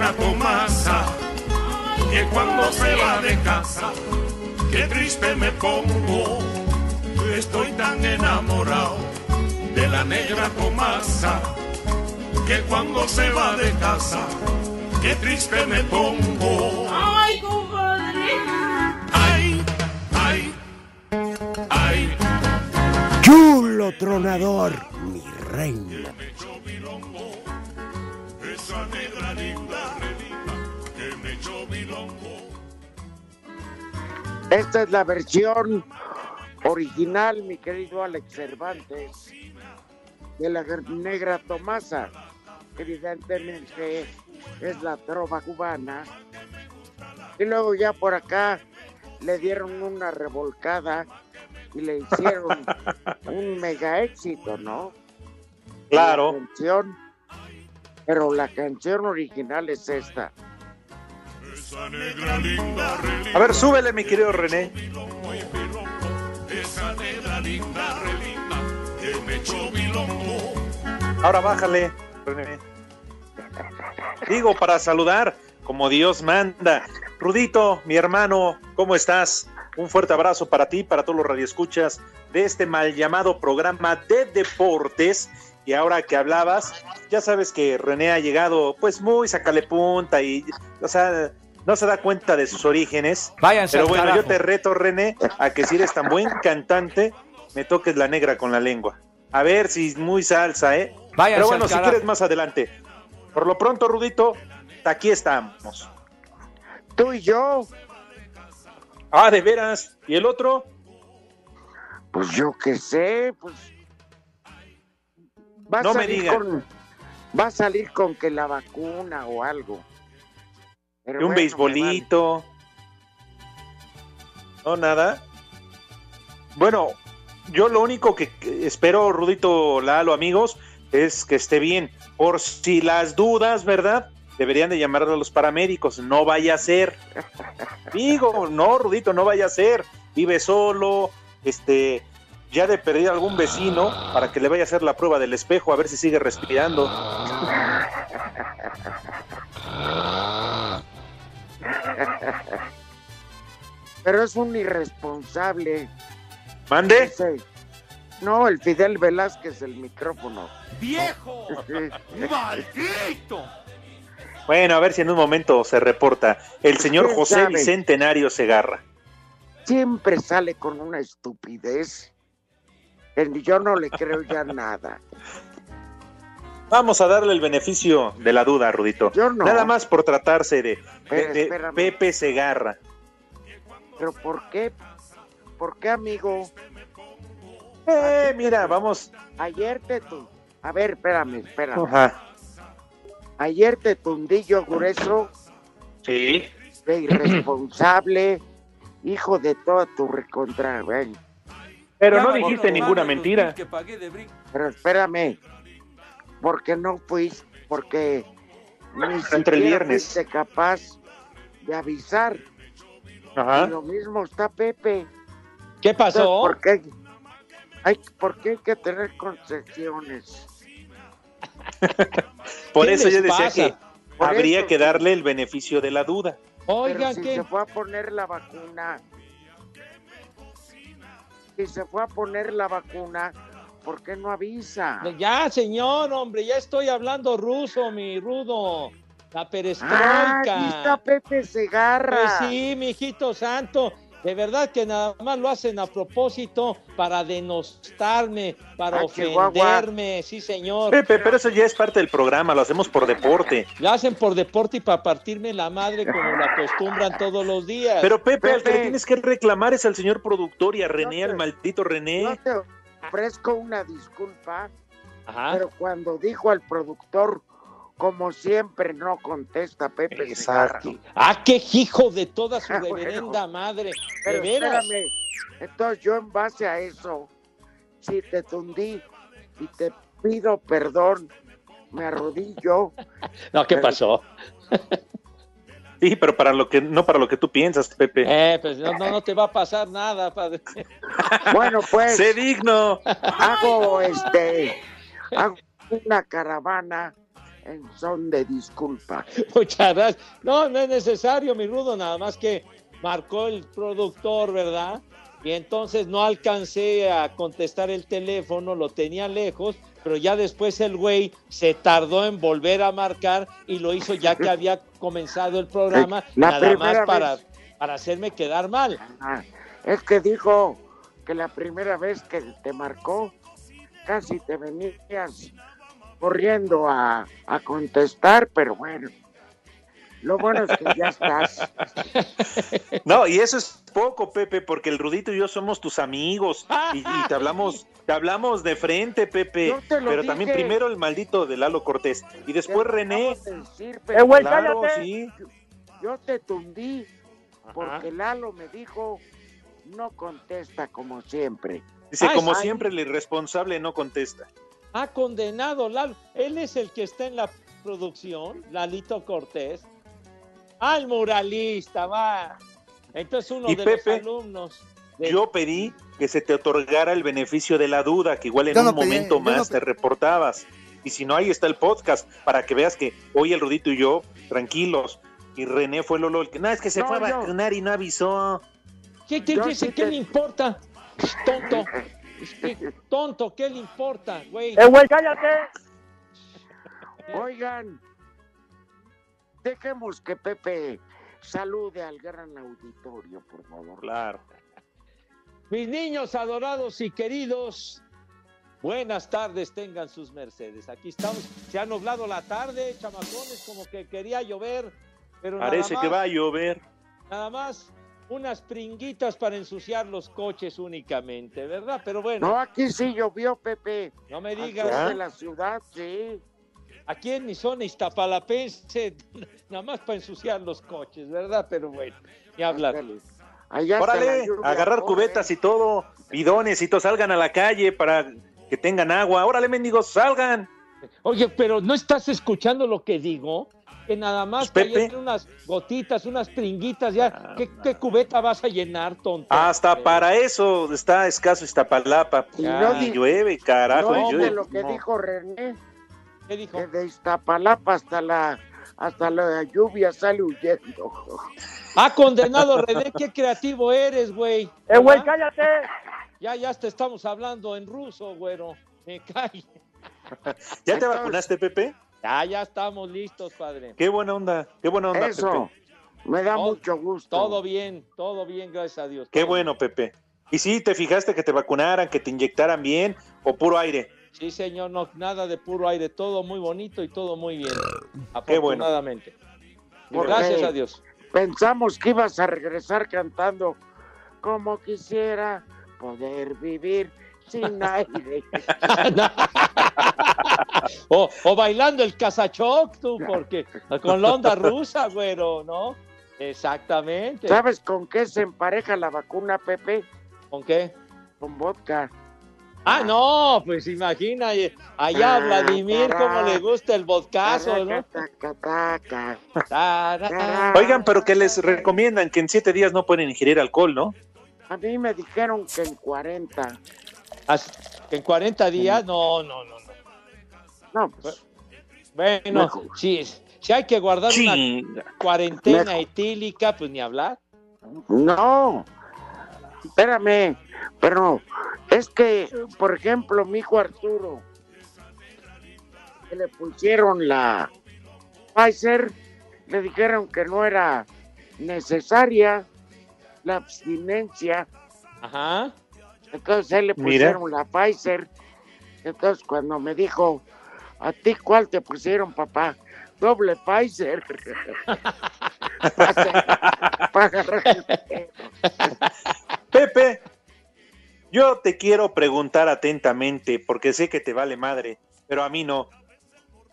Negra Tomasa, que cuando se va de casa, qué triste me pongo. Estoy tan enamorado de la negra Tomasa, que cuando se va de casa, qué triste me pongo. ¡Ay, compadre! ¡Ay, ay, ay! Chulo tronador, mi reina. Esta es la versión original, mi querido Alex Cervantes, de la negra Tomasa. Evidentemente es la trova cubana. Y luego ya por acá le dieron una revolcada y le hicieron un mega éxito, ¿no? Claro. pero la canción original es esta. A ver, súbele, mi querido René. Ahora bájale, René. Digo, para saludar, como Dios manda. Rudito, mi hermano, ¿cómo estás? Un fuerte abrazo para ti, para todos los radioescuchas de este mal llamado programa de deportes. Y ahora que hablabas, ya sabes que René ha llegado pues muy sacale punta y, o sea, no se da cuenta de sus orígenes. Váyanse Pero bueno, yo te reto, René, a que si eres tan buen cantante, me toques la negra con la lengua. A ver si es muy salsa, ¿eh? Váyanse Pero bueno, si quieres más adelante. Por lo pronto, Rudito, aquí estamos. Tú y yo. Ah, de veras. ¿Y el otro? Pues yo qué sé, pues. Va a No me salir diga. con- va a salir con que la vacuna o algo. Pero ¿Y un bueno, beisbolito? No, nada. Bueno, yo lo único que espero, Rudito Lalo, amigos, es que esté bien. Por si las dudas, ¿verdad? Deberían de llamar a los paramédicos. No vaya a ser. Digo, no, Rudito, no vaya a ser. Vive solo, este, ya de perder algún vecino para que le vaya a hacer la prueba del espejo a ver si sigue respirando. Pero es un irresponsable. ¿Mande? Ese- No, el Fidel Velázquez, el micrófono. ¡Viejo! ¡Maldito! Bueno, a ver si en un momento se reporta el señor ¿Quién José sabe? Bicentenario Segarra. Siempre sale con una estupidez. Yo no le creo ya nada. Vamos a darle el beneficio de la duda, Rudito. Yo no. Nada más por tratarse de, Pero de. Pepe Segarra. Pero ¿por qué? ¿Por qué, amigo? Eh, mira, vamos. Ayer te tu... A ver, espérame, espérame. Ajá. Ayer te tundí yo grueso, Sí. de irresponsable, hijo de toda tu recontra. Pero Ya no dijiste ninguna mentira. mil que pagué de brinco. Pero espérame, porque no fuiste, porque ni Entre el viernes. fuiste capaz de avisar. Ajá. Y lo mismo está Pepe. ¿Qué Entonces, pasó? ¿Por qué hay, por qué hay que tener concesiones? Por ¿Qué eso yo decía pasa? que Por habría eso, que darle el beneficio de la duda. Oigan, si se fue a poner la vacuna, si se fue a poner la vacuna, ¿por qué no avisa? Ya, señor, hombre, ya estoy hablando ruso, mi rudo. La Ah, perestroika. aquí está Pepe Segarra. Pues sí, mijito santo. De verdad que nada más lo hacen a propósito para denostarme, para Ah, ofenderme, sí, señor. Pepe, pero eso ya es parte del programa, lo hacemos por deporte. Lo hacen por deporte y para partirme la madre como lo acostumbran todos los días. Pero Pepe, al que le Pepe. tienes que reclamar es al señor productor y a René, No te- al maldito René. No te ofrezco una disculpa, Ajá. Pero cuando dijo al productor, como siempre, no contesta Pepe Segarra. Exacto. Ah, qué hijo de toda su Ah, bueno. reverenda madre. De Pero veras. espérame, entonces yo en base a eso, si te tundí y te pido perdón, me arrodillo. No, ¿qué pasó? Sí, pero para lo que, no para lo que tú piensas, Pepe. Eh, pues no, no, no te va a pasar nada, padre. Bueno, pues Sé digno. hago este, hago una caravana en son de disculpa. Muchas gracias. No, no es necesario, mi rudo, nada más que marcó el productor, ¿verdad? Y entonces no alcancé a contestar el teléfono, lo tenía lejos, pero ya después el güey se tardó en volver a marcar y lo hizo ya que había comenzado el programa, La nada más para, vez. para hacerme quedar mal. Ah, es que dijo que la primera vez que te marcó, casi te venías corriendo a, a contestar, pero bueno. Lo bueno es que ya estás. No, y eso es poco, Pepe, porque el Rudito y yo somos tus amigos y, y te hablamos, te hablamos de frente, Pepe. Yo te lo Pero también primero el maldito de Lalo Cortés y después Te René. decir, Eh, güey, Claro, sí. yo te tundí Ajá. porque Lalo me dijo no contesta como siempre. Dice, Ay, como ay. siempre, el irresponsable no contesta. Ha condenado, Lalo. Él es el que está en la producción, Lalito Cortés. Ah, el muralista, va. Entonces uno Y de Pepe, los alumnos. de- Yo pedí que se te otorgara el beneficio de la duda, que igual en Yo un no pedí, momento no más te reportabas. Y si no, ahí está el podcast, para que veas que hoy el Rudito y yo, tranquilos. Y René fue Lolo el que, no, es que se No, fue a vacunar y no avisó. ¿Qué, qué, qué- sí qué te- le importa? Tonto. ¿Qué- tonto, ¿qué le importa, güey? Eh, güey, cállate. Oigan, dejemos que Pepe salude al gran auditorio, por favor. Claro. Mis niños adorados y queridos, buenas tardes tengan sus mercedes. Aquí estamos. Se ha nublado la tarde, chamacones, como que quería llover, pero nada Parece más, que va a llover. nada más unas pringuitas para ensuciar los coches únicamente, ¿verdad? Pero bueno, No, aquí sí llovió, Pepe. no me digas, de la ciudad, sí. Aquí en mi zona iztapalapense, nada más para ensuciar los coches, ¿verdad? Pero bueno, ni hablar. Allá Órale, lluvia, agarrar cubetas y todo, bidones y todo, salgan a la calle para que tengan agua. Órale, mendigos, salgan. Oye, pero ¿no estás escuchando lo que digo? Que nada más Pues, Pepe. cayendo unas gotitas, unas pringuitas, ya. Ah, ¿Qué, qué cubeta vas a llenar, tonto? Hasta Eh, para eso está escaso Iztapalapa. Y no, Y llueve, carajo. no y llueve. lo que No. dijo René, ¿Qué dijo? que de Iztapalapa hasta la, hasta la lluvia sale huyendo. Ah, condenado René, qué creativo eres, güey. Eh, güey, ¿Verdad? cállate. Ya, ya te estamos hablando en ruso, güero. Me cae. ¿Ya te vacunaste, Pepe? Ya, ya estamos listos, padre. Qué buena onda, qué buena onda, Eso, Pepe. me da Todo- mucho gusto. Todo bien, todo bien, gracias a Dios. Qué bueno, Pepe. ¿Y sí, te fijaste que te vacunaran, que te inyectaran bien o puro aire? Sí, señor, no, nada de puro aire, todo muy bonito y todo muy bien. Bueno. Afortunadamente. ¿Por Gracias a Dios. Pensamos que ibas a regresar cantando como quisiera poder vivir sin aire. o, o bailando el casachoc, tú, porque con la onda rusa, güero, ¿no? Exactamente. ¿Sabes con qué se empareja la vacuna, Pepe? ¿Con qué? Con vodka. Ah, no, pues imagina, allá a Ah, Vladimir cómo le gusta el vodcazo, ¿no? Oigan, pero que les recomiendan que en siete días no pueden ingerir alcohol, ¿no? A mí me dijeron que en 40. As- ¿En 40 días? No, no, no, no. No, pues, Bueno, Mejor. si, si hay que guardar una cuarentena Mejor. etílica, pues ni hablar. no. Espérame, pero es que, por ejemplo, mi hijo Arturo, que le pusieron la Pfizer, le dijeron que no era necesaria la abstinencia, Ajá. entonces él le Mira. pusieron la Pfizer, entonces cuando me dijo, ¿a ti cuál te pusieron, papá? Doble Pfizer. Para agarrar el pedo. Pepe, yo te quiero preguntar atentamente, porque sé que te vale madre. pero a mí no.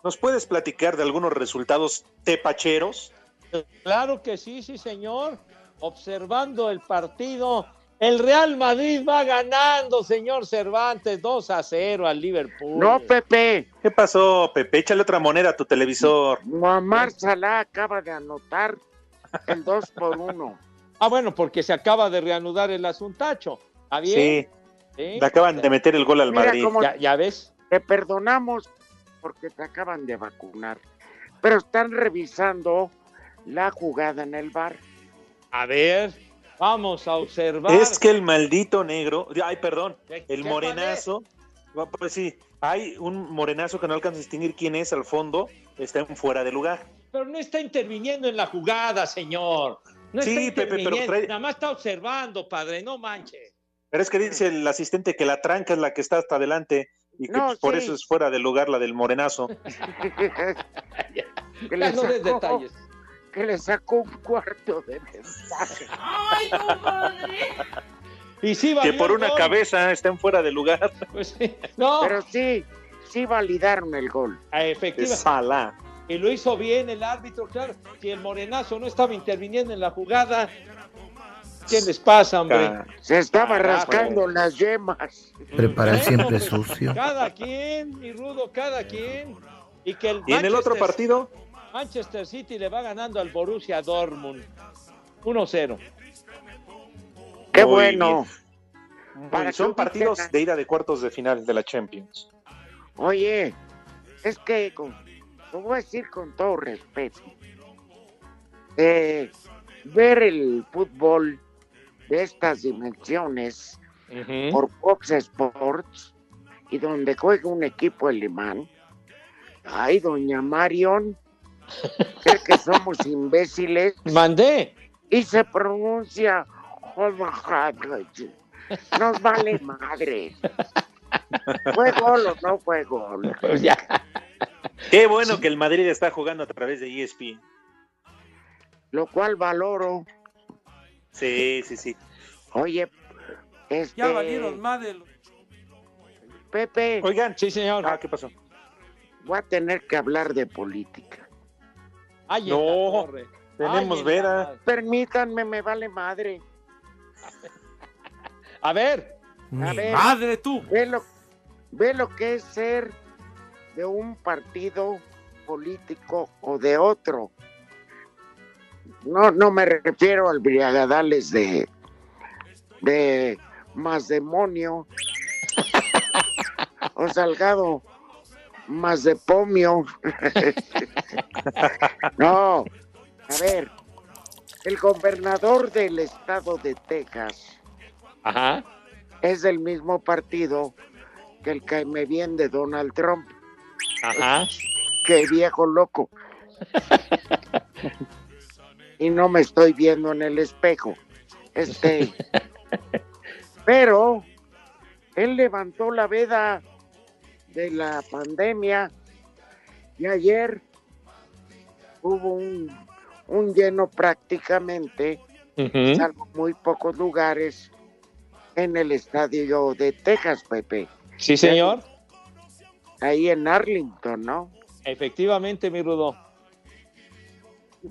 ¿Nos puedes platicar de algunos resultados tepacheros? Claro que sí, sí, señor. Observando el partido, el Real Madrid va ganando, señor Cervantes, 2 a 0 al Liverpool. No, Pepe. ¿Qué pasó, Pepe? Échale otra moneda a tu televisor. Muammar Salah acaba de anotar el 2 por 1. Ah, bueno, porque se acaba de reanudar el asuntacho. ¿Está bien? Sí, Sí. le acaban de meter el gol al Mira Madrid. cómo- Ya, ya ves. Te perdonamos porque te acaban de vacunar. Pero están revisando la jugada en el bar. A ver, vamos a observar. Es que el maldito negro, ay, perdón, ¿Qué- el morenazo, va, pues sí, hay un morenazo que no alcanza a distinguir quién es al fondo, está en fuera de lugar. Pero no está interviniendo en la jugada, señor. No está Sí, Pepe, pero trae- Nada más está observando, padre, no manches. Pero es que dice el asistente que la tranca es la que está hasta adelante y que No, pues, por eso es fuera de lugar la del morenazo. que, le no sacó, detalles. que le sacó un cuarto de ventaja. ¡Ay, compadre! Y sí, que por una gol. cabeza está en fuera de lugar. Pues sí. No, Pero sí, sí validaron el gol. Ah, efectivamente. Y lo hizo bien el árbitro, claro. Si el morenazo no estaba interviniendo en la jugada, ¿qué les pasa, hombre? Se estaba Carajo. rascando las yemas. Preparar siempre sucio. Cada quien, mi rudo, cada quien. Y que el Y en el otro partido, Manchester City le va ganando al Borussia Dortmund. 1-0. Qué Muy bueno. Para son partidos de ida de cuartos de final de la Champions. Oye, es que con- lo voy a decir con todo respeto. eh, ver el fútbol de estas dimensiones por Fox Sports y donde juega un equipo alemán. Ay, doña Marion, cree que somos imbéciles Mandé. y se pronuncia nos vale madre. ¿Fue gol o no fue gol? Pues ya. Qué bueno que el Madrid está jugando a través de ESPN. Lo cual valoro. Sí, sí, sí. Oye, este, Ya valieron más de los... Pepe, Oigan, Sí, señor. ah, ¿qué pasó? voy a tener que hablar de política. Ay, No, tenemos Ay, Vera. Permítanme, me vale madre. A ver, A ver, ¡Madre tú! ve lo, ve lo que es ser de un partido político o de otro. No, no me refiero al briagadales de, de más demonio o salgado más de pomio. no, a ver, el gobernador del estado de Texas ajá. es del mismo partido que el caime bien de Donald Trump. Ajá. Qué viejo loco. y no me estoy viendo en el espejo. Este. Pero él levantó la veda de la pandemia y ayer hubo un, un lleno prácticamente, salvo muy pocos lugares, en el estadio de Texas, Pepe. Sí, señor. Ahí en Arlington, ¿no? Efectivamente, mi rudo.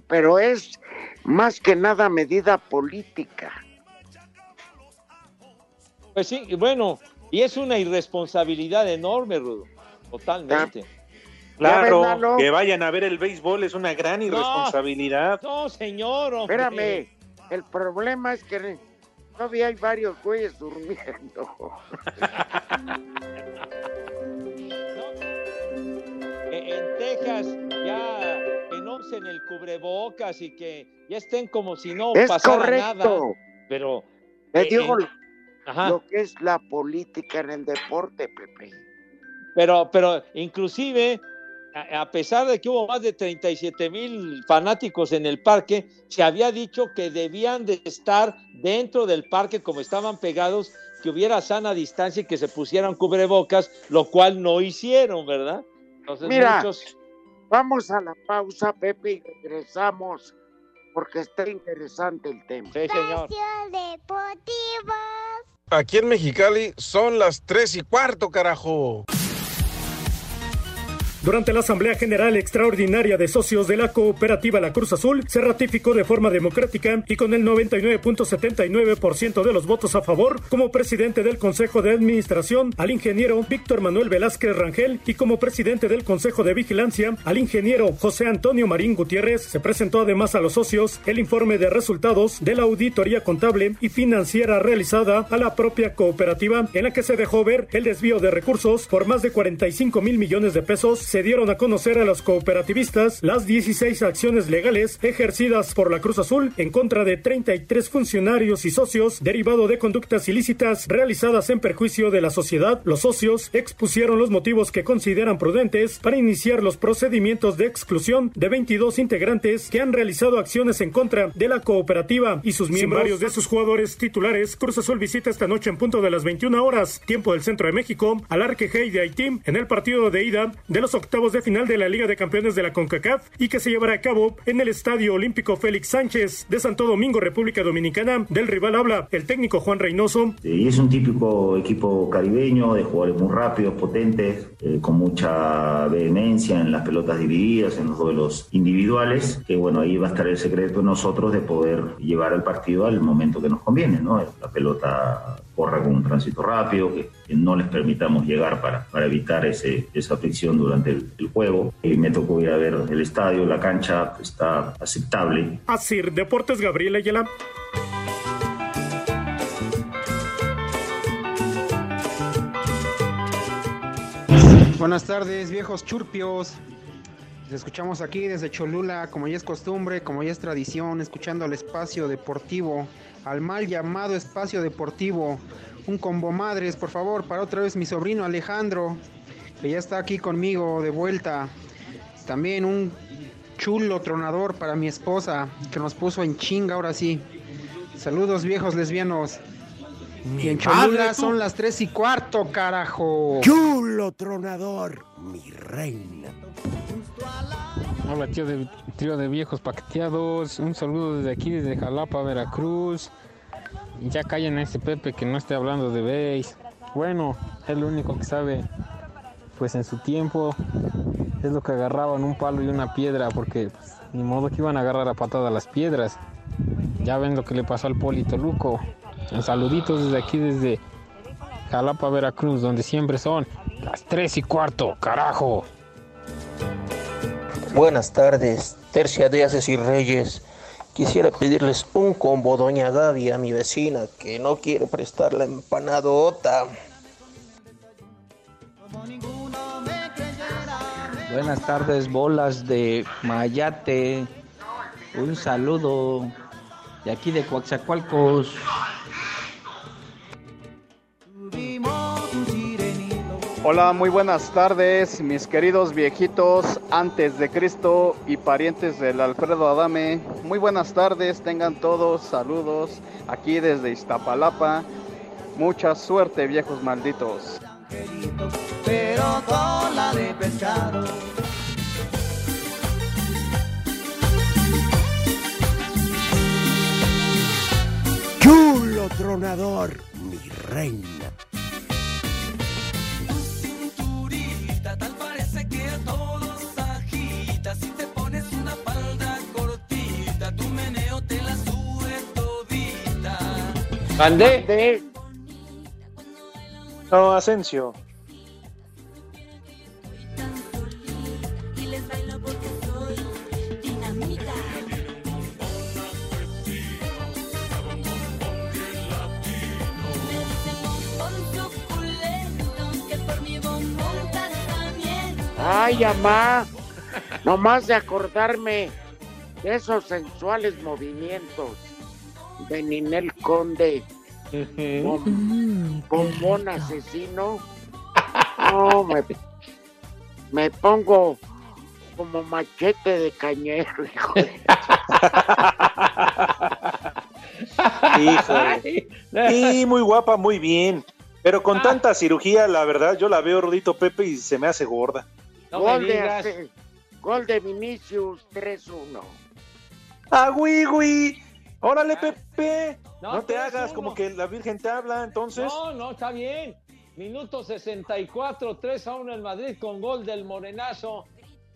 Pero es más que nada medida política. Pues sí, y bueno, y es una irresponsabilidad enorme, Rudo. Totalmente. Claro, que vayan a ver el béisbol es una gran irresponsabilidad. No, señor. hombre. Espérame, el problema es que todavía hay varios güeyes durmiendo. Eh, En Texas ya usen el cubrebocas y que ya estén como si no es pasara nada. correcto. Pero, Te eh, digo eh, lo que es la política en el deporte, Pepe. pero, pero inclusive, a, a pesar de que hubo más de 37 mil fanáticos en el parque, se había dicho que debían de estar dentro del parque como estaban pegados, que hubiera sana distancia y que se pusieran cubrebocas, lo cual no hicieron, ¿verdad? Entonces Mira. muchos... Vamos a la pausa, Pepe, y regresamos porque está interesante el tema. Sí, señor. Deportivo. Aquí en Mexicali son las tres y cuarto, carajo. Durante la Asamblea General Extraordinaria de Socios de la Cooperativa La Cruz Azul, se ratificó de forma democrática y con el 99.79% de los votos a favor como presidente del Consejo de Administración al ingeniero Víctor Manuel Velázquez Rangel y como presidente del Consejo de Vigilancia al ingeniero José Antonio Marín Gutiérrez. Se presentó además a los socios el informe de resultados de la auditoría contable y financiera realizada a la propia cooperativa en la que se dejó ver el desvío de recursos por más de 45 mil millones de pesos. Se dieron a conocer a los cooperativistas las 16 acciones legales ejercidas por la Cruz Azul en contra de 33 funcionarios y socios derivado de conductas ilícitas realizadas en perjuicio de la sociedad. Los socios expusieron los motivos que consideran prudentes para iniciar los procedimientos de exclusión de 22 integrantes que han realizado acciones en contra de la cooperativa y sus miembros. varios de sus jugadores titulares, Cruz Azul visita esta noche en punto de las 21 horas, tiempo del centro de México, al Arquejey de Haití en el partido de ida de los octavos de final de la Liga de Campeones de la CONCACAF y que se llevará a cabo en el Estadio Olímpico Félix Sánchez de Santo Domingo, República Dominicana. Del rival habla el técnico Juan Reynoso. Y es un típico equipo caribeño de jugadores muy rápidos, potentes, eh, con mucha vehemencia en las pelotas divididas, en los duelos individuales, que bueno, ahí va a estar el secreto de nosotros de poder llevar el partido al momento que nos conviene, ¿no? La pelota corra con un tránsito rápido, que, no les permitamos llegar para, para evitar ese, esa fricción durante el, juego. Y me tocó ir a ver el estadio, la cancha está aceptable. Así, Deportes Gabriel Ayala. Buenas tardes, viejos churpios. Les escuchamos aquí desde Cholula, como ya es costumbre, como ya es tradición, escuchando al espacio deportivo, al mal llamado espacio deportivo. Un combo madres, por favor, para otra vez mi sobrino Alejandro, que ya está aquí conmigo de vuelta. También un chulo tronador para mi esposa, que nos puso en chinga ahora sí. Saludos viejos lesbianos y en Cholula son las tres y cuarto, carajo. Chulo tronador, mi reina. Hola, tío de trío de viejos paqueteados. Un saludo desde aquí, desde Jalapa, Veracruz. Ya callen a ese Pepe que no esté hablando de beis. Bueno, es lo único que sabe. Pues en su tiempo es lo que agarraban un palo y una piedra, porque pues, ni modo que iban a agarrar a patada las piedras. Ya ven lo que le pasó al Polito Luco. Un saluditos desde aquí, desde Jalapa, Veracruz, donde siempre son las 3 y cuarto, carajo. Buenas tardes, Tercia de Aces y Reyes. Quisiera pedirles un combo Doña Gaby a mi vecina que no quiere prestar la empanadota. Buenas tardes, bolas de Mayate. Un saludo de aquí de Coaxacualcos. Hola, muy buenas tardes, mis queridos viejitos antes de Cristo y parientes del Alfredo Adame. Muy buenas tardes, tengan todos saludos aquí desde Iztapalapa. Mucha suerte, viejos malditos. Pero cola de pescado. Chulo tronador, mi reina. ¿Mandé? No, Asensio. Ay, mamá, nomás de acordarme de esos sensuales movimientos de Ninel Conde, bombón asesino. No, me, me pongo como machete de cañero, hijo de... Y muy guapa, muy bien. Pero con tanta cirugía, la verdad, yo la veo, Rudito Pepe, y se me hace gorda. gol, de, gol de Vinicius 3-1. ¡Ah, güey, güey! ¡Órale, Pepe! No, te hagas como que la Virgen te habla, entonces. No, no, está bien. Minuto 64, 3 a 1 en Madrid con gol del morenazo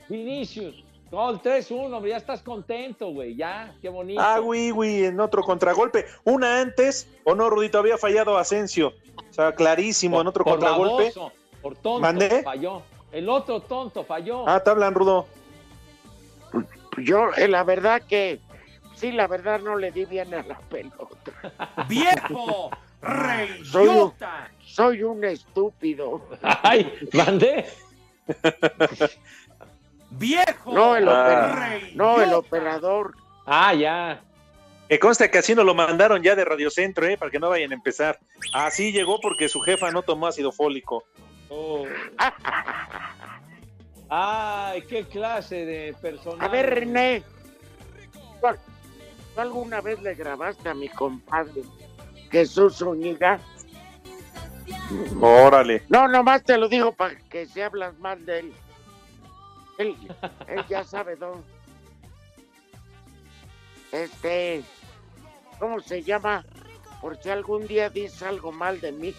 Vinicius. Gol 3-1, ya estás contento, güey, ya, qué bonito. Ah, güey, güey, en otro contragolpe. Una antes, o no, Rudito, había fallado Asensio. O sea, clarísimo, en otro por contragolpe. baboso, por tonto, ¿Mandé? falló. El otro tonto falló. Ah, te hablan, Rudo. Yo, eh, la verdad que, sí, la verdad no le di bien a la pelota. ¡Viejo! Soy un, ¡Reyota! soy un estúpido. Ay, mandé. ¡Viejo! No, el, opera- Reyota. no, el operador. Ah, ya. Que consta que así nos lo mandaron ya de Radio Centro, ¿eh? Para que no vayan a empezar. Así llegó porque su jefa no tomó ácido fólico. Oh. Ay, qué clase de personaje. A ver, René, ¿cuál- ¿tú alguna vez le grabaste a mi compadre Jesús Zúñiga? Órale. No, nomás te lo digo para que si hablas mal de él. Él, él ya sabe dónde. Este, ¿cómo se llama? Por si algún día dices algo mal de mí.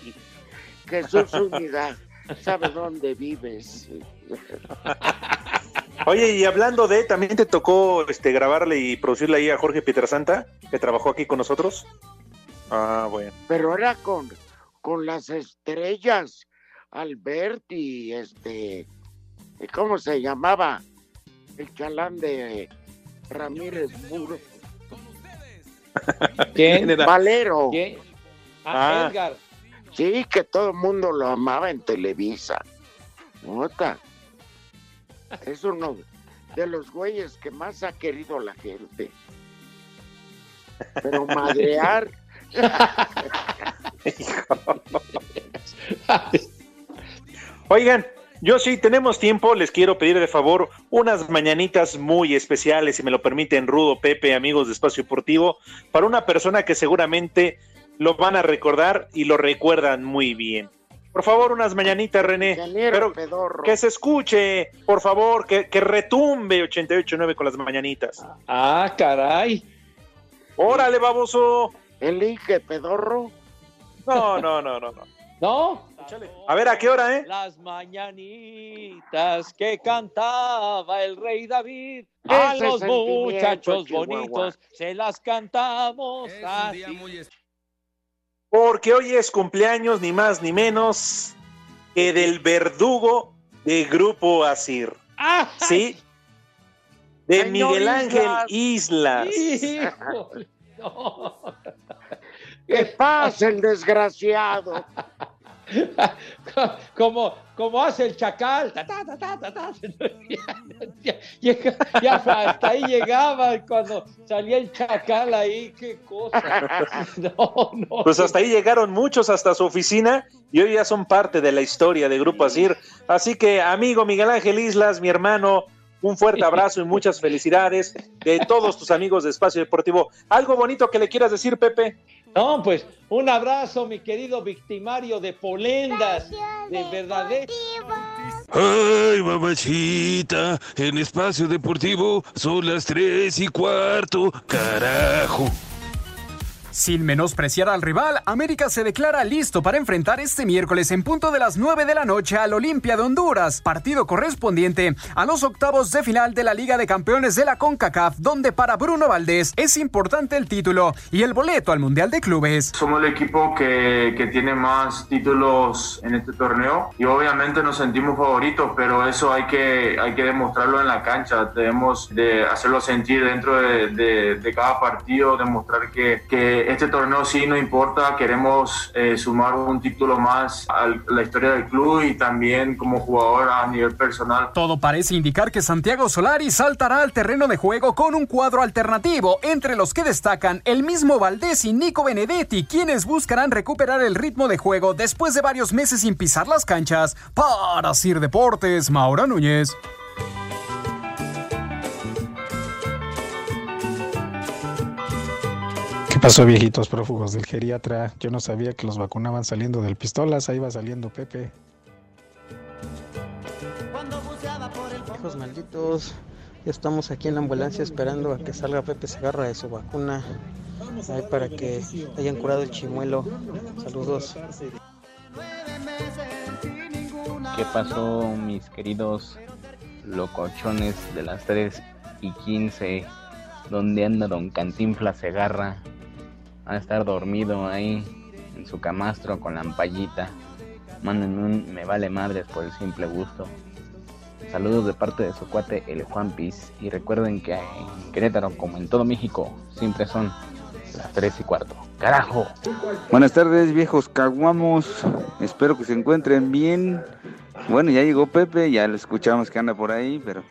Jesús Zúñiga sabe dónde vives. Oye, y hablando de, ¿también te tocó este grabarle y producirle ahí a Jorge Pietrasanta, que trabajó aquí con nosotros? Ah, bueno. Pero era con, con las estrellas. Alberti, este, ¿cómo se llamaba? El chalán de Ramírez Muro. ¿Quién? era? Valero. ¿Quién? Ah, Ah. Edgar. Sí, que todo el mundo lo amaba en Televisa. Nota. Es uno de los güeyes que más ha querido la gente. Pero madrear. Oigan, yo sí tenemos tiempo, les quiero pedir de favor unas mañanitas muy especiales, si me lo permiten, Rudo, Pepe, amigos de Espacio Deportivo, para una persona que seguramente lo van a recordar y lo recuerdan muy bien. Por favor, unas mañanitas, René. Pero pedorro. que se escuche, por favor, que, que retumbe 88.9 con las mañanitas. Ah, caray. Órale, baboso. El Inge pedorro. No, no, no, no, no. ¿No? A ver, ¿a qué hora, eh? Las mañanitas que cantaba el rey David. A los muchachos Chihuahua. bonitos se las cantamos así. Porque hoy es cumpleaños ni más ni menos que del verdugo de Grupo Asir. ¡Ah! ¿Sí? De Señor Miguel Ángel Islas. Islas. Híjole, no. ¿Qué pasa, el desgraciado? como, como hace el chacal. Ta, ta, ta, ta, ta, ta. Ya, ya- ya hasta ahí llegaba cuando salía el chacal ahí, qué cosa. No, no. Pues hasta ahí llegaron muchos hasta su oficina y hoy ya son parte de la historia de Grupo Asir. Así que, amigo Miguel Ángel Islas, mi hermano, un fuerte abrazo y muchas felicidades de todos tus amigos de Espacio Deportivo. ¿Algo bonito que le quieras decir, Pepe? No, pues un abrazo, mi querido victimario de polendas, de verdadero. Ay, mamachita, en espacio deportivo son las tres y cuarto, carajo. Sin menospreciar al rival, América se declara listo para enfrentar este miércoles en punto de las 9 de la noche al Olimpia de Honduras, partido correspondiente a los octavos de final de la Liga de Campeones de la CONCACAF, donde para Bruno Valdés es importante el título y el boleto al Mundial de Clubes. Somos el equipo que, que tiene más títulos en este torneo y obviamente nos sentimos favoritos, pero eso hay que, hay que demostrarlo en la cancha. Debemos de hacerlo sentir dentro de, de- cada partido, demostrar que, que este torneo sí no importa, queremos eh, sumar un título más a la historia del club y también como jugador a nivel personal. Todo parece indicar que Santiago Solari saltará al terreno de juego con un cuadro alternativo, entre los que destacan el mismo Valdés y Nico Benedetti, quienes buscarán recuperar el ritmo de juego después de varios meses sin pisar las canchas. Para Sir Deportes, Maura Núñez. Pasó, viejitos prófugos del geriatra? Yo no sabía que los vacunaban saliendo del pistolas, ahí va saliendo Pepe. Hijos malditos, ya estamos aquí en la ambulancia esperando a que salga Pepe Segarra de su vacuna. Ahí para que hayan curado el chimuelo. Saludos. ¿Qué pasó, mis queridos locochones de las 3 y 15? ¿Dónde anda don Cantinflas Segarra? A estar dormido ahí en su camastro con la ampallita. Mándenme un me vale madres por el simple gusto. Saludos de parte de su cuate el Juan Piz. Y recuerden que en Querétaro, como en todo México, siempre son las 3 y cuarto. ¡Carajo! Buenas tardes, viejos caguamos. Espero que se encuentren bien. Bueno, ya llegó Pepe, ya lo escuchamos que anda por ahí, pero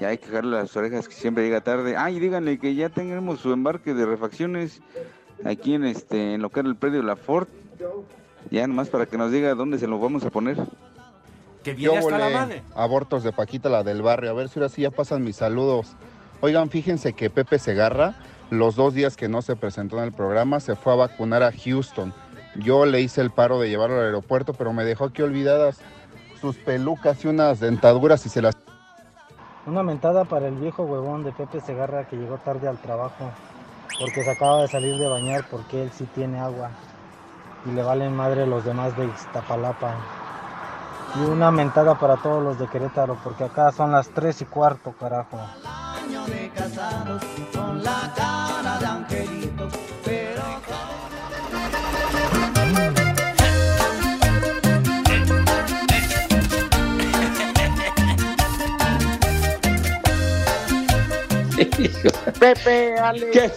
ya hay que dejarle las orejas que siempre llega tarde. Ay, díganle que ya tenemos su embarque de refacciones aquí en este en lo que era el predio La Ford. Ya nomás para que nos diga dónde se lo vamos a poner. Que Yo viene hasta la volé madre. abortos de Paquita, la del barrio. A ver si ahora sí ya pasan mis saludos. Oigan, fíjense que Pepe Segarra, los dos días que no se presentó en el programa, se fue a vacunar a Houston. Yo le hice el paro de llevarlo al aeropuerto, pero me dejó aquí olvidadas sus pelucas y unas dentaduras y se las... Una mentada para el viejo huevón de Pepe Segarra que llegó tarde al trabajo porque se acaba de salir de bañar porque él sí tiene agua y le valen madre los demás de Iztapalapa. Y una mentada para todos los de Querétaro porque acá son las 3 y cuarto, carajo. Pepe, Ale,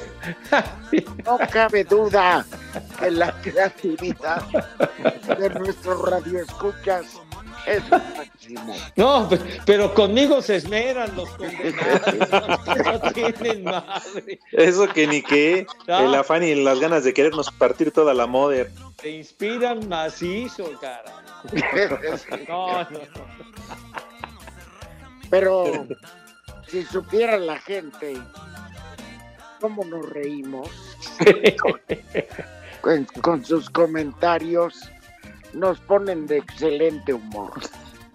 no cabe duda que la creatividad de nuestros radioescuchas es máximo. No, pe- pero conmigo se esmeran los condenados. No tienen madre. Eso que ni qué. No. El afán y las ganas de querernos partir toda la moder. Te inspiran macizo, cara. No, no, no. Pero si supiera la gente cómo nos reímos con, con sus comentarios, nos ponen de excelente humor.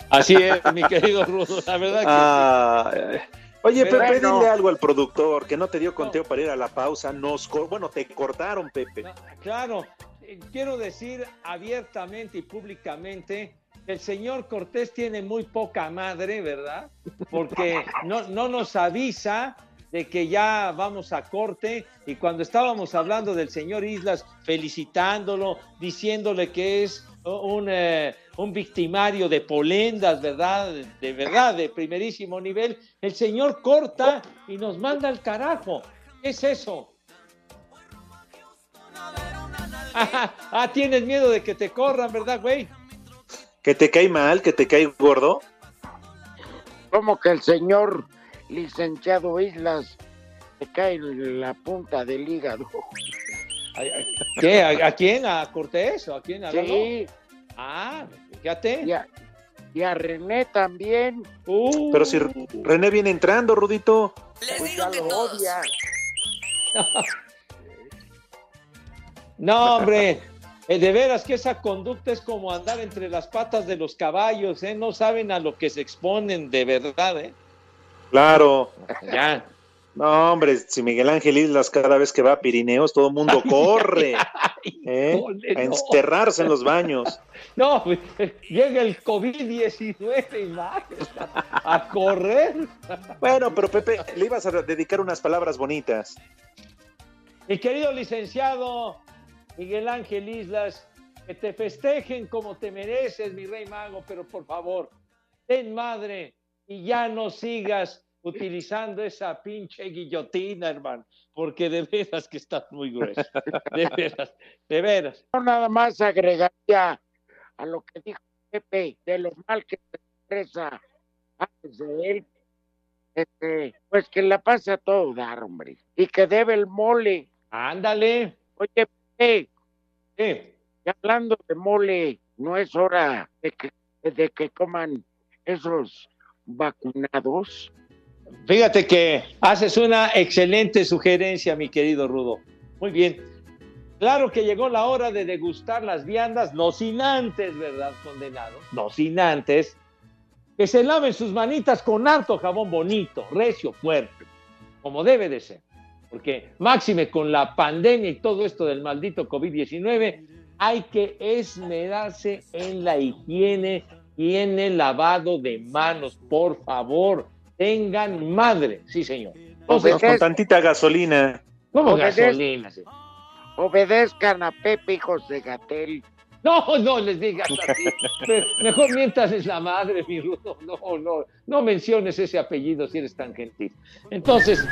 Así es, mi querido Rudo, la verdad que Ah, Oye, Pepe, dile algo al productor, que no te dio conteo para ir a la pausa. Nos bueno, te cortaron, Pepe. Claro, eh, quiero decir abiertamente y públicamente el señor Cortés tiene muy poca madre, ¿verdad? Porque no, no nos avisa de que ya vamos a corte y cuando estábamos hablando del señor Islas, felicitándolo, diciéndole que es un, eh, un victimario de polendas, ¿verdad? De verdad, de primerísimo nivel, el señor corta y nos manda al carajo. ¿Qué es eso? Ah, tienes miedo de que te corran, ¿verdad, güey? Que te cae mal, que te cae gordo. Como que el señor licenciado Islas se cae en la punta del hígado. ¿Qué? ¿A, a quién? ¿A Cortés? ¿O a quién? ¿A Lalo? Sí. Ah, fíjate. Y a, y a René también. Pero si René viene entrando, Rudito. Pues ya lo odia. No, hombre. Eh, de veras que esa conducta es como andar entre las patas de los caballos, ¿eh? No saben a lo que se exponen de verdad, ¿eh? Claro. Ya. No, hombre, si Miguel Ángel Islas cada vez que va a Pirineos, todo el mundo corre ¿eh? a no. encerrarse en los baños. No, pues, eh, llega el COVID-19 y más. A correr. Bueno, pero Pepe, le ibas a dedicar unas palabras bonitas. Mi querido licenciado Miguel Ángel Islas, que te festejen como te mereces, mi rey mago, pero por favor, ten madre y ya no sigas utilizando esa pinche guillotina, hermano, porque de veras que estás muy grueso. De veras, de veras. Yo nada más agregaría a lo que dijo Pepe de lo mal que se expresa antes de él, este, pues que la pase a todo dar, hombre, y que debe el mole. Ándale. Oye, Sí. y hablando de mole, no es hora de que, de que coman esos vacunados. Fíjate que haces una excelente sugerencia, mi querido Rudo. Muy bien. Claro que llegó la hora de degustar las viandas, no sin antes, ¿verdad, condenados? No sin antes. Que se laven sus manitas con harto jabón bonito, recio, fuerte, como debe de ser. Porque máxime con la pandemia y todo esto del maldito COVID-19, hay que esmerarse en la higiene tiene lavado de manos, por favor, tengan madre, sí señor. Entonces, con tantita gasolina. ¿Cómo Obedez- gasolina? sí? Obedezcan a Pepe, hijos de Gatel. No, no les digas así. Me- Mejor mientras la madre, mi Rudo. No, no, no menciones ese apellido si eres tan gentil. Entonces,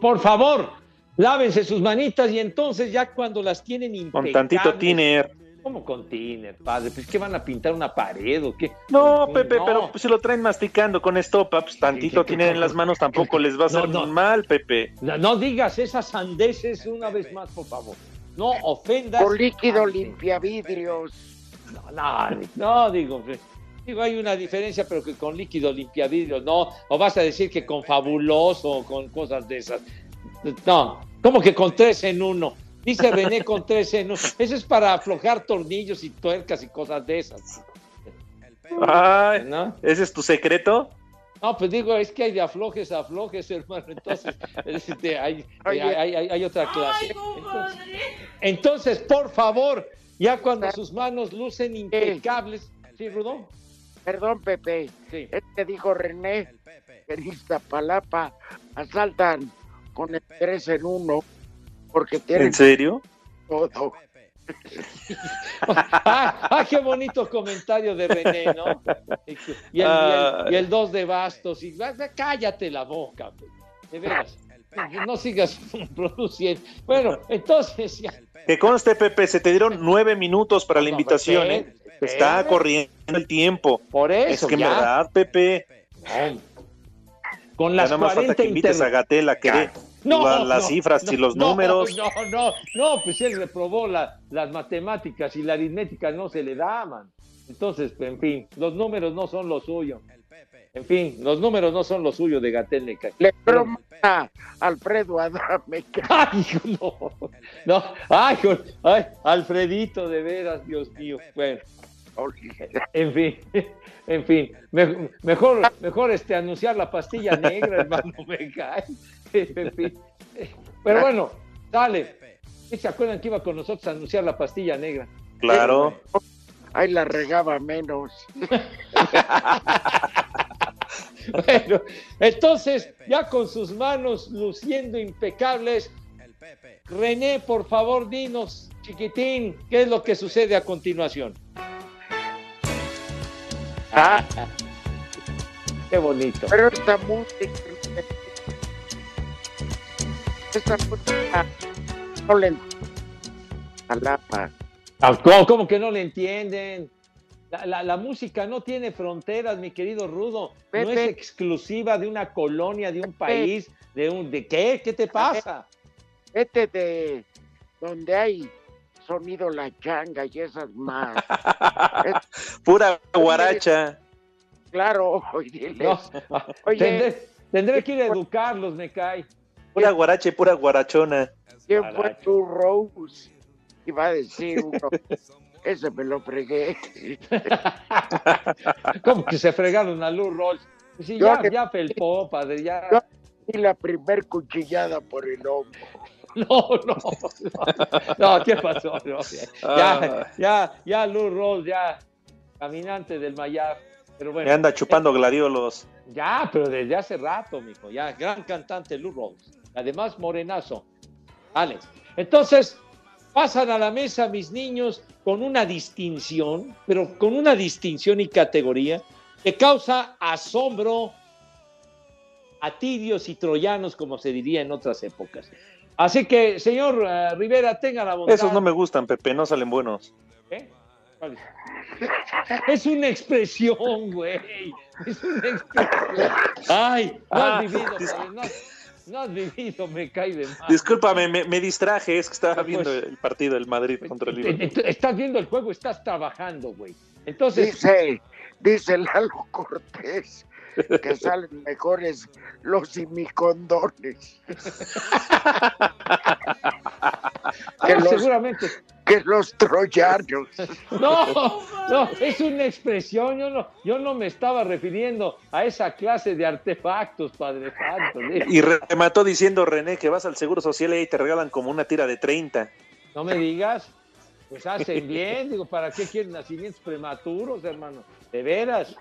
por favor, lávense sus manitas y entonces ya cuando las tienen Con impecables. tantito tiner. ¿Cómo con tiner, padre? Pues que van a pintar una pared o qué. No, Pepe, No. pero pues, si lo traen masticando con estopa, pues tantito que- tienen en las manos, tampoco les va a hacer No, no. mal, Pepe. No, no digas esas sandeces una vez más, por favor. No ofendas. Con líquido a- limpiavidrios. No, no, no, digo, pues, digo, hay una diferencia, pero que con líquido limpiavidrios, no, o vas a decir que con fabuloso o con cosas de esas. No, ¿cómo que con tres en uno? Dice René con tres en uno. Eso es para aflojar tornillos y tuercas y cosas de esas. Ay, ¿No? ¿ese es tu secreto? No, pues digo, es que hay de aflojes a aflojes, hermano. Entonces, este, hay, hay, hay- hay otra clase. Entonces, entonces, por favor, ya cuando sus manos lucen impecables. ¿Sí, Rudo? Perdón, Pepe. Sí. Es que dijo René que en Iztapalapa asaltan con el 3 en 1 porque tienen ¿En serio? todo. ah, ah, qué bonito comentario de René, ¿no? Y, el, y el- y el dos de bastos. Y, ah, cállate la boca, de veras. No sigas produciendo. Bueno, entonces ya. Que conste, Pepe, se te dieron nueve minutos para la No, invitación, pues, ¿eh? Está corriendo el tiempo. Por eso, Es que en ya. verdad, Pepe. Con Ya las nada más falta 40 que invites a inter- Gatel a que dé No, la- las no, cifras y no, los no, números. No, no, no, pues él reprobó la- las matemáticas y la aritmética no se le da, man. Entonces, en fin, los números no son lo suyo. En fin, los números no son lo suyo de Gatel. Le broma a Alfredo Adame. Ay, no, no, ay, ay, Alfredito, de veras, Dios mío. Bueno, en fin, en fin, me- mejor, mejor este, anunciar la pastilla negra, hermano, me cae. En fin. Pero bueno, dale. ¿Sí ¿Se acuerdan que iba con nosotros a anunciar la pastilla negra? Claro. Ahí la regaba menos. Bueno, entonces, ya con sus manos luciendo impecables, René, por favor, dinos, chiquitín, ¿qué es lo que sucede a continuación? Ah, qué bonito. Pero esta música. Esta música. No le. Ah, ¿Cómo, cómo que no le entienden? La, la- la música no tiene fronteras, mi querido Rudo. No es exclusiva de una colonia, de un país, de un... ¿De qué? ¿Qué te pasa? Este de donde hay sonido la changa y esas más. Pura guaracha. Claro, oye, No, Oye. tendré, tendré que ir a educarlos, me cae. Pura guaracha y pura guarachona. ¿quién fue tu Rose? Iba a decir uno. Ese me lo fregué. ¿Cómo que se fregaron a Lou Rolls? Sí, Yo ya, que- ya felpó, padre, ya. Yo di la primer cuchillada por el hombro. No, no, no, no, ¿qué pasó? No, ya, ya, ya, Lou Rolls, ya, caminante del Mayar. Pero bueno, Me anda chupando gladiolos. Ya, pero desde hace rato, mijo, ya, gran cantante Lou Rolls. Además, morenazo. Alex. Entonces, pasan a la mesa mis niños con una distinción, pero con una distinción y categoría que causa asombro a tibios y troyanos, como se diría en otras épocas. Así que, señor eh, Rivera, tenga la bondad. Esos no me gustan, Pepe, no salen buenos. ¿Eh? ¿Cuál es? Una expresión, güey. Es una expresión. Ay, no Ah, has vivido, dis- padre, no, no has vivido, me cae de mal. Discúlpame, me, me distraje, es que estaba Pues- viendo el partido del Madrid contra el Liverpool. Estás viendo el juego, estás trabajando, güey. Entonces, Dice, dice Lalo Cortés que salen mejores los semicondones. que, ah, los, seguramente. que los troyanos. No, no, es una expresión. Yo no, yo no me estaba refiriendo a esa clase de artefactos, Padre Santo. ¿eh? Y remató diciendo René que vas al Seguro Social y te regalan como una tira de 30. No me digas. Pues hacen bien, digo, ¿para qué quieren nacimientos prematuros, hermano? De veras,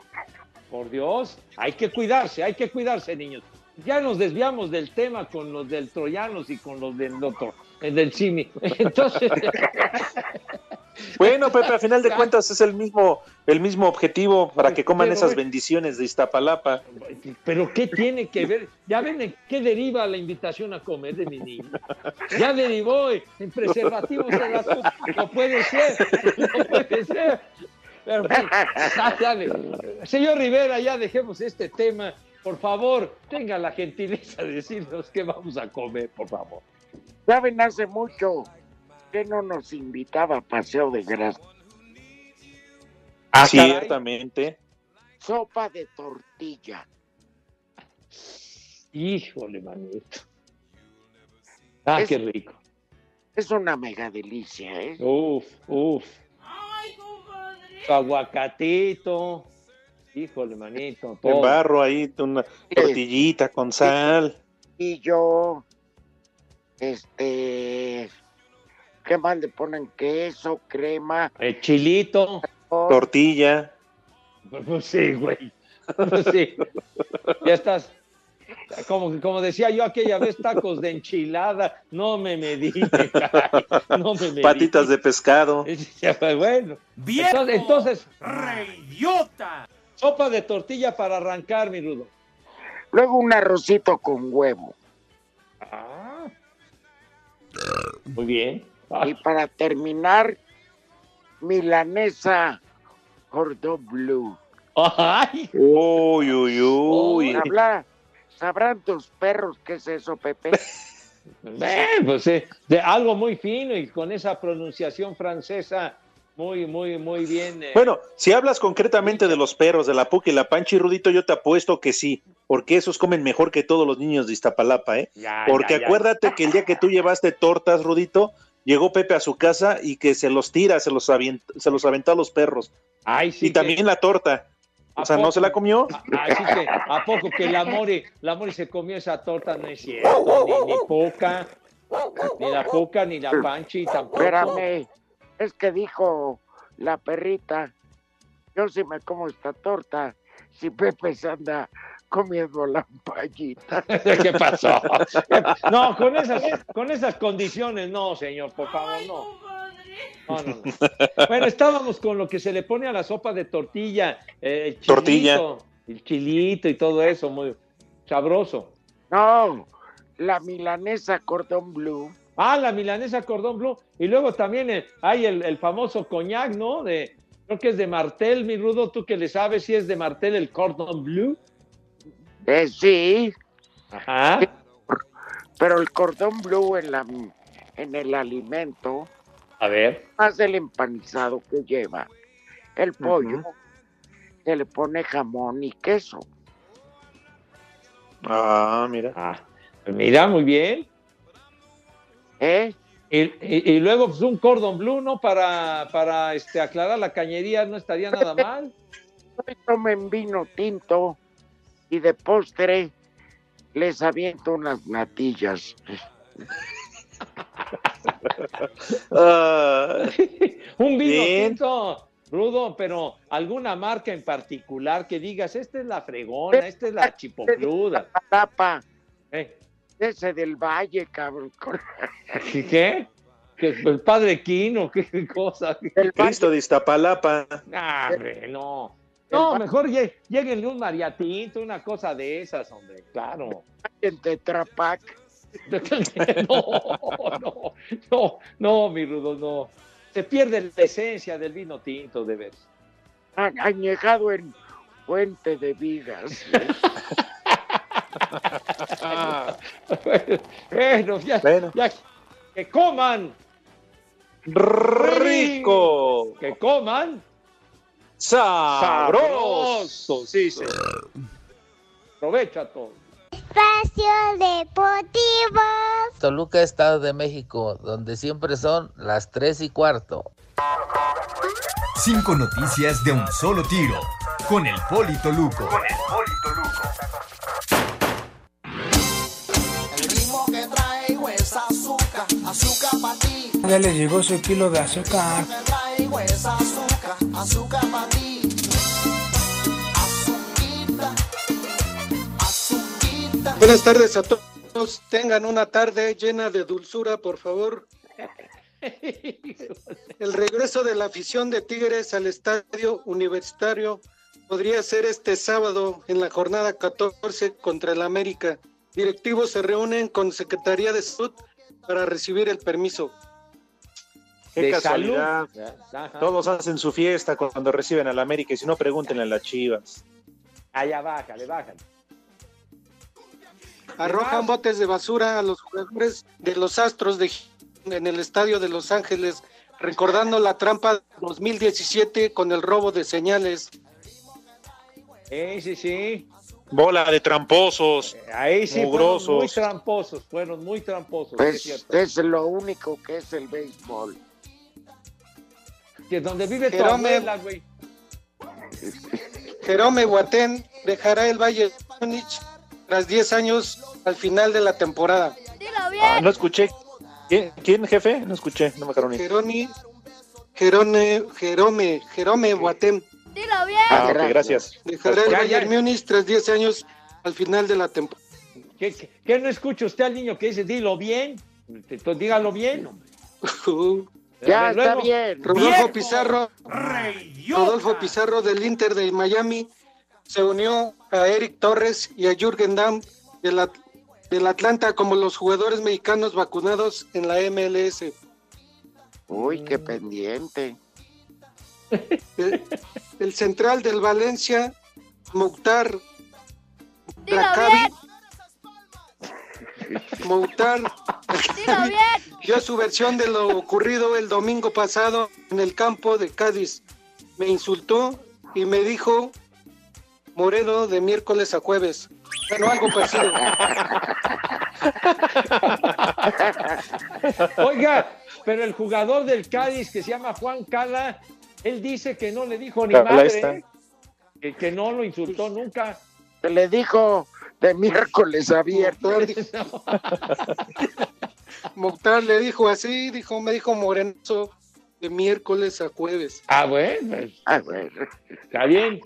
por Dios, hay que cuidarse, hay que cuidarse, niños. Ya nos desviamos del tema con los del troyanos y con los del doctor, el del Simi. Entonces, Bueno, Pepe, a final de cuentas es el mismo, el mismo objetivo para que coman Pero, esas bendiciones de Iztapalapa. pero ¿qué tiene que ver? Ya ven en qué deriva la invitación a comer de mi niño. Ya derivó en preservativos de la No puede ser, no puede ser. Pero, de- señor Rivera, ya dejemos este tema. Por favor, tenga la gentileza de decirnos qué vamos a comer, por favor. ¿Saben hace mucho que no nos invitaba a Paseo de Gracia? Ah, Ciertamente. Sopa de tortilla. Híjole, manito. Ah, Es- qué rico. Es una mega delicia, ¿eh? Uf, uf. Su aguacatito. Híjole, manito. En todo. barro ahí, una tortillita con sal. Y yo, este, ¿qué más le ponen? Queso, crema. El chilito. Tortilla. Pues sí, güey. Pues sí. Ya estás. Como, como decía yo aquella vez, tacos de enchilada. No me medite, caray. No me medite. Patitas de pescado. Pues, bueno. ¡Viejo! Entonces, entonces, ¡Reyota! sopa de tortilla para arrancar, mi rudo. Luego un arrocito con huevo. Ah. Muy bien. Ah, Y para terminar, milanesa cordón blue. Ay. Uy, uy, uy. Habla, ¿Sabrán tus perros qué es eso, Pepe? Eh, pues sí, de algo muy fino y con esa pronunciación francesa muy, muy, muy bien. eh. Bueno, si hablas concretamente de los perros, de la Puca y la Panchi, Rudito, yo te apuesto que sí, porque esos comen mejor que todos los niños de Iztapalapa, ¿eh? Ya, porque ya, ya. acuérdate que el día que tú llevaste tortas, Rudito, llegó Pepe a su casa y que se los tira, se los, avient- se los aventó a los perros. Ay, sí y que- también la torta. O sea, ¿no se la comió? Así que, ¿a poco que la Mori, la Mori se comió esa torta? No es cierto, ni, ni poca, ni la poca, ni la panchi tampoco. Espérame, es que dijo la perrita, yo sí me como esta torta, si Pepe se anda comiendo la payita. ¿Qué pasó? No, con esas, con esas condiciones, no, señor, por favor, no. No, no, no. Bueno, estábamos con lo que se le pone a la sopa de tortilla, eh, el chilito, Tortilla. el chilito y todo eso, muy sabroso. No, la milanesa cordón blue. Ah, la milanesa cordón blue. Y luego también eh, hay el, el famoso coñac, ¿no? De, creo que es de Martel, mi Rudo, tú que le sabes si es de Martel el cordón bleu. Eh, sí, Ajá. pero el cordón blue en, la, en el alimento, A ver. más el empanizado que lleva, el pollo, se le pone jamón y queso. Ah, mira. Ah, pues mira, muy bien. ¿Eh? Y, y- y luego pues, un cordón blue, ¿no? Para, para este, aclarar la cañería no estaría nada mal. Hoy tomen vino tinto y de postre les aviento unas natillas. un vino Bien. tinto, Rudo, pero alguna marca en particular que digas, esta es la fregona, esta es la chipocluda. Tapa. ¿Eh? Ese del Valle, cabrón. ¿Y ¿Qué? ¿Que el padre Quino? ¿Qué cosa? Cristo de Iztapalapa. Ah, no. No, mejor lle- lléguenle un mariatinto, una cosa de esas, hombre, claro. En Tetrapac. No, no, no, no, mi Rudo, no. Se pierde la esencia del vino tinto, de ver. Añejado en Fuente de Vigas. bueno, ya, ya, que coman. Rico. Que coman. Sabroso. Sí, sí. Aprovecha todo. Espacio Deportivo. Toluca, Estado de México, donde siempre son las 3 y cuarto. Cinco noticias de un solo tiro. Con el Polito Luco. El ritmo que traigo es azúcar, azúcar para ti. Ya les llegó su kilo de azúcar. traigo esa azúcar, azúcar para ti. Azuquita. Buenas tardes a todos. Tengan una tarde llena de dulzura, por favor. El regreso de la afición de Tigres al estadio universitario podría ser este sábado en la jornada 14 contra el América. Directivos se reúnen con Secretaría de Salud para recibir el permiso. Qué De casualidad. salud. Todos hacen su fiesta cuando reciben al América y si no, pregúntenle a las chivas. Allá bájale, bájale. Arrojan botes de basura a los jugadores de los Astros de en el estadio de Los Ángeles, recordando la trampa 2017 con el robo de señales. Sí, sí, sí. Bola de tramposos. Ahí sí fueron muy tramposos, fueron muy tramposos. es Pues lo único que es el béisbol. Que donde vive tu Jerome- abuela, güey. Jerome Boateng dejará el Valle de Múnich tras 10 años al final de la temporada. Ah, no escuché. ¿Quién, quién, jefe? No escuché, no me acuerdo ni. Jeroni, Jerone, Jerome, Jerome Boateng Dilo bien. Ah, ok, gracias. dejará el Bayern. Múnich tras 10 años al final de la temporada. ¿Qué, qué- qué no escucha usted al niño que dice, dilo bien? Entonces, dígalo bien, hombre. Ya Luego, está bien. Rodolfo. Pizarro, Rodolfo Pizarro del Inter de Miami se unió a Eric Torres y a Jürgen Damm del, At- del Atlanta como los jugadores mexicanos vacunados en la MLS. Uy, qué pendiente. El, el central del Valencia, Mouktar Dilo Brakavi, bien. dio su versión de lo ocurrido el domingo pasado en el campo de Cádiz. Me insultó y me dijo Moreno de miércoles a jueves. Bueno, algo parecido. Oiga, pero el jugador del Cádiz que se llama Juan Cala, él dice que no le dijo ni Cala madre, está. ¿eh? que, que no lo insultó nunca. Se le dijo de miércoles a viernes. Mouktar le dijo así, dijo, me dijo Morenoso de miércoles a jueves. Ah, bueno, pues, Ah, bueno. está bien.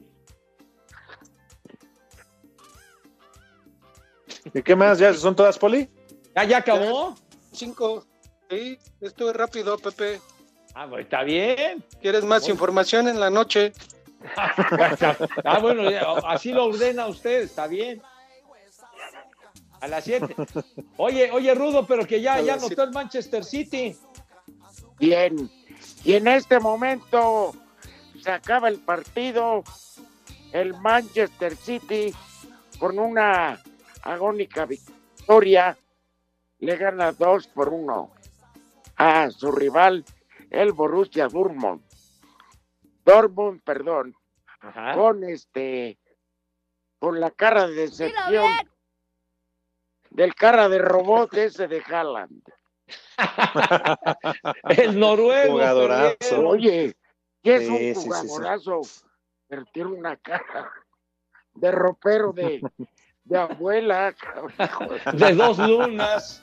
¿Y qué más? ¿Ya son todas, Poli? ¿Ya, ya acabó? Cinco. Sí, estuve rápido, Pepe. Ah, pues está bien. ¿Quieres más información en la noche? Ah, bueno, así lo ordena usted, está bien. A las 7. Oye, oye, Rudo, pero que ya, ya anotó el Manchester City. Bien. Y en este momento se acaba el partido. El Manchester City con una agónica victoria le gana dos por uno a su rival, el Borussia Dortmund. Dortmund, perdón, Ajá. con este, con la cara de decepción del cara de robot ese de Haaland. El noruego. Jugadorazo. Oye, que es Sí, un sí, sí, sí. jugadorazo, pero tiene una cara de ropero de, de abuela. cabrón. De dos lunas.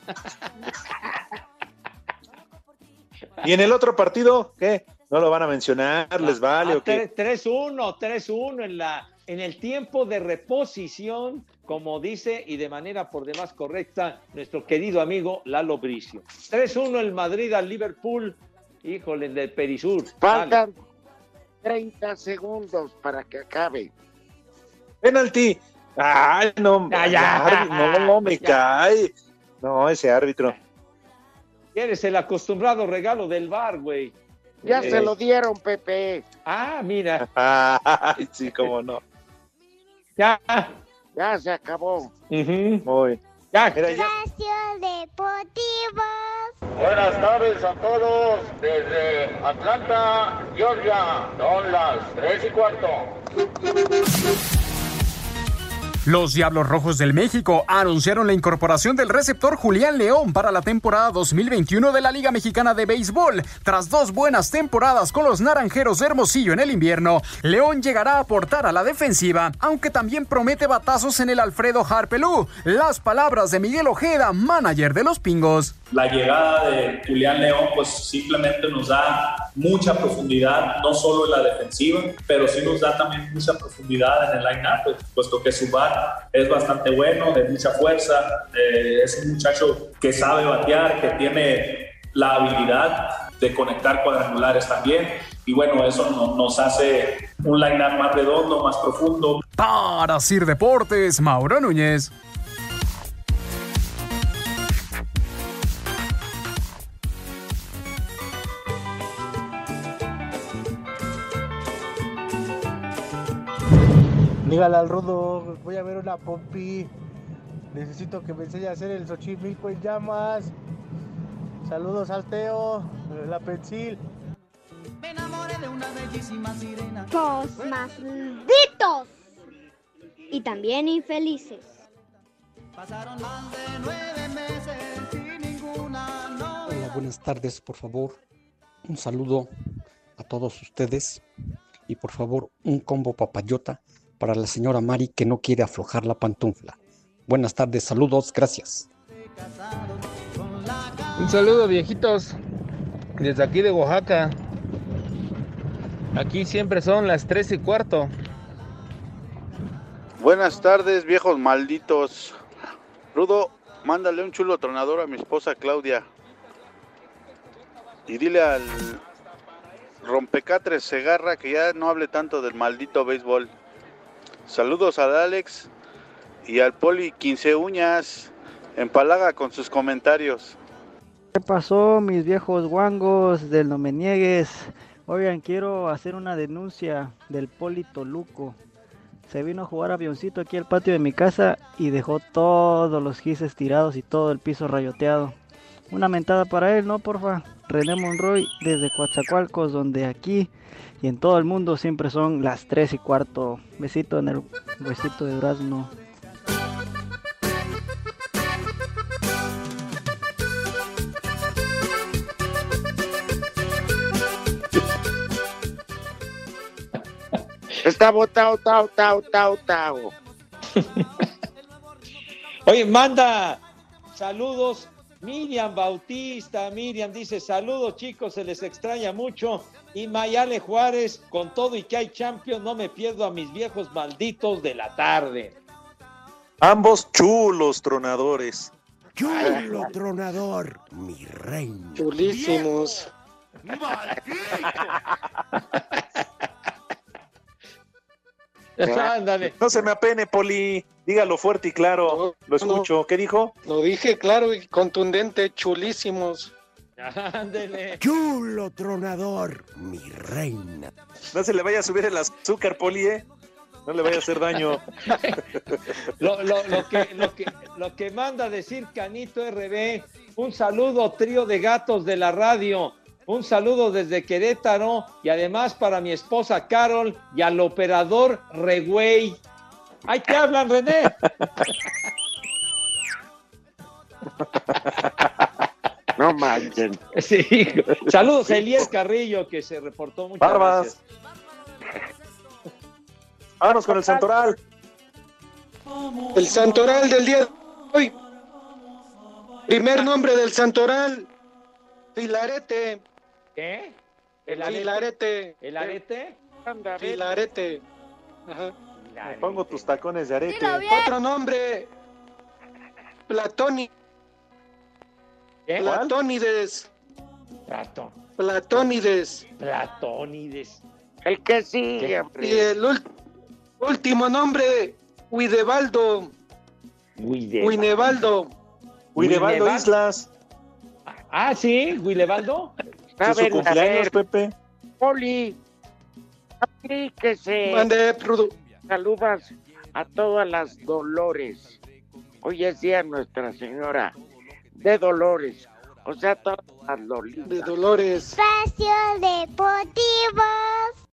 ¿Y en el otro partido? ¿Qué? ¿No lo van a mencionar? ¿Les vale Ah, o qué? tre- 3-1, 3-1 en, la, en el tiempo de reposición, como dice y de manera por demás correcta nuestro querido amigo Lalo Bricio. 3-1 el Madrid al Liverpool, híjole, el del Perisur. Faltan 30 segundos para que acabe. Penalti. Ay, no, Ya, ya. árbitro, no, me Ya. cae. No, ese árbitro. Eres el acostumbrado regalo del bar, güey. Ya Eh, se lo dieron, Pepe. Ah, mira, Ay, sí, cómo no. ya. Ya se acabó. Ujú. Muy. Ya, Mira, ya- Espacio Deportivo. Buenas tardes a todos desde Atlanta, Georgia. Son las 3 y cuarto. Los Diablos Rojos del México anunciaron la incorporación del receptor Julián León para la temporada 2021 de la Liga Mexicana de Béisbol. Tras dos buenas temporadas con los Naranjeros de Hermosillo en el invierno, León llegará a aportar a la defensiva, aunque también promete batazos en el Alfredo Harpelú. Las palabras de Miguel Ojeda, manager de los Pingos. La llegada de Julián León pues simplemente nos da mucha profundidad, no solo en la defensiva, pero sí nos da también mucha profundidad en el line-up, pues, puesto que su bat es bastante bueno, de mucha fuerza, eh, es un muchacho que sabe batear, que tiene la habilidad de conectar cuadrangulares también. Y bueno, eso no- nos hace un line-up más redondo, más profundo. Para Sir Deportes, Mauro Núñez. Dígale al rudo, voy a ver una pompi. Necesito que me enseñe a hacer el Xochimilco en llamas. Saludos al Teo, la Pensil. Los más malditos. Y también infelices. Hola, buenas tardes, por favor. Un saludo a todos ustedes y por favor un combo papayota para la señora Mari que no quiere aflojar la pantufla. Buenas tardes, saludos, gracias. Un saludo viejitos, desde aquí de Oaxaca. Aquí siempre son las tres y cuarto. Buenas tardes, viejos malditos. Rudo, mándale un chulo tronador a mi esposa Claudia. Y dile al rompecatres Segarra que ya no hable tanto del maldito béisbol. Saludos al Alex y al Poli 15 uñas. Empalaga con sus comentarios. ¿Qué pasó, mis viejos guangos del No Me Niegues? Oigan, quiero hacer una denuncia del Poli Toluco. Se vino a jugar avioncito aquí al patio de mi casa y dejó todos los gises tirados y todo el piso rayoteado. Una mentada para él, ¿no, porfa? René Monroy desde Coatzacoalcos, donde aquí y en todo el mundo siempre son las 3 y cuarto. Besito en el huesito de durazno. Está botado, tao, tao, tao, tao. Oye, manda saludos. Miriam Bautista, Miriam dice saludos chicos, se les extraña mucho. Y Mayale Juárez, con todo y que hay Champions, no me pierdo a mis viejos malditos de la tarde. Ambos chulos tronadores. Chulo tronador, mi reina. Chulísimos. Ándale. No se me apene, Poli. Dígalo fuerte y claro. Lo escucho. ¿Qué dijo? Lo dije claro y contundente, chulísimos. Ándele. Chulo tronador, mi reina. No se le vaya a subir el azúcar, Poli, ¿eh? No le vaya a hacer daño. Lo, lo- lo que, lo, que, lo que manda decir Canito RB, un saludo trío de gatos de la radio, un saludo desde Querétaro y además para mi esposa Carol y al operador Regüey. ¡Ay, te hablan, René! No manchen. Sí, saludos a Elías Carrillo que se reportó muchas Barbas. gracias. Vámonos con el Santoral. El santoral del día de hoy. Primer nombre del santoral. Filarete. ¿Qué? ¿El arete? Filarete. ¿El arete? Filarete. Ajá. Me pongo tus tacones de arete. Otro nombre. Platoni. ¿Qué? Platónides. Platón. Platónides. Platónides. El que sigue. Y el último nombre, Huidebaldo. Huidebaldo Huinebaldo. Islas. Ah, sí, Guilebaldo. A Es su ver, a cumpleaños, ver, Pepe. Poli, aplíquese. Mande. Saludas a todas las Dolores. Hoy es día Nuestra Señora de Dolores. O sea, todas las Lolitas. De Dolores. Espacio Deportivo.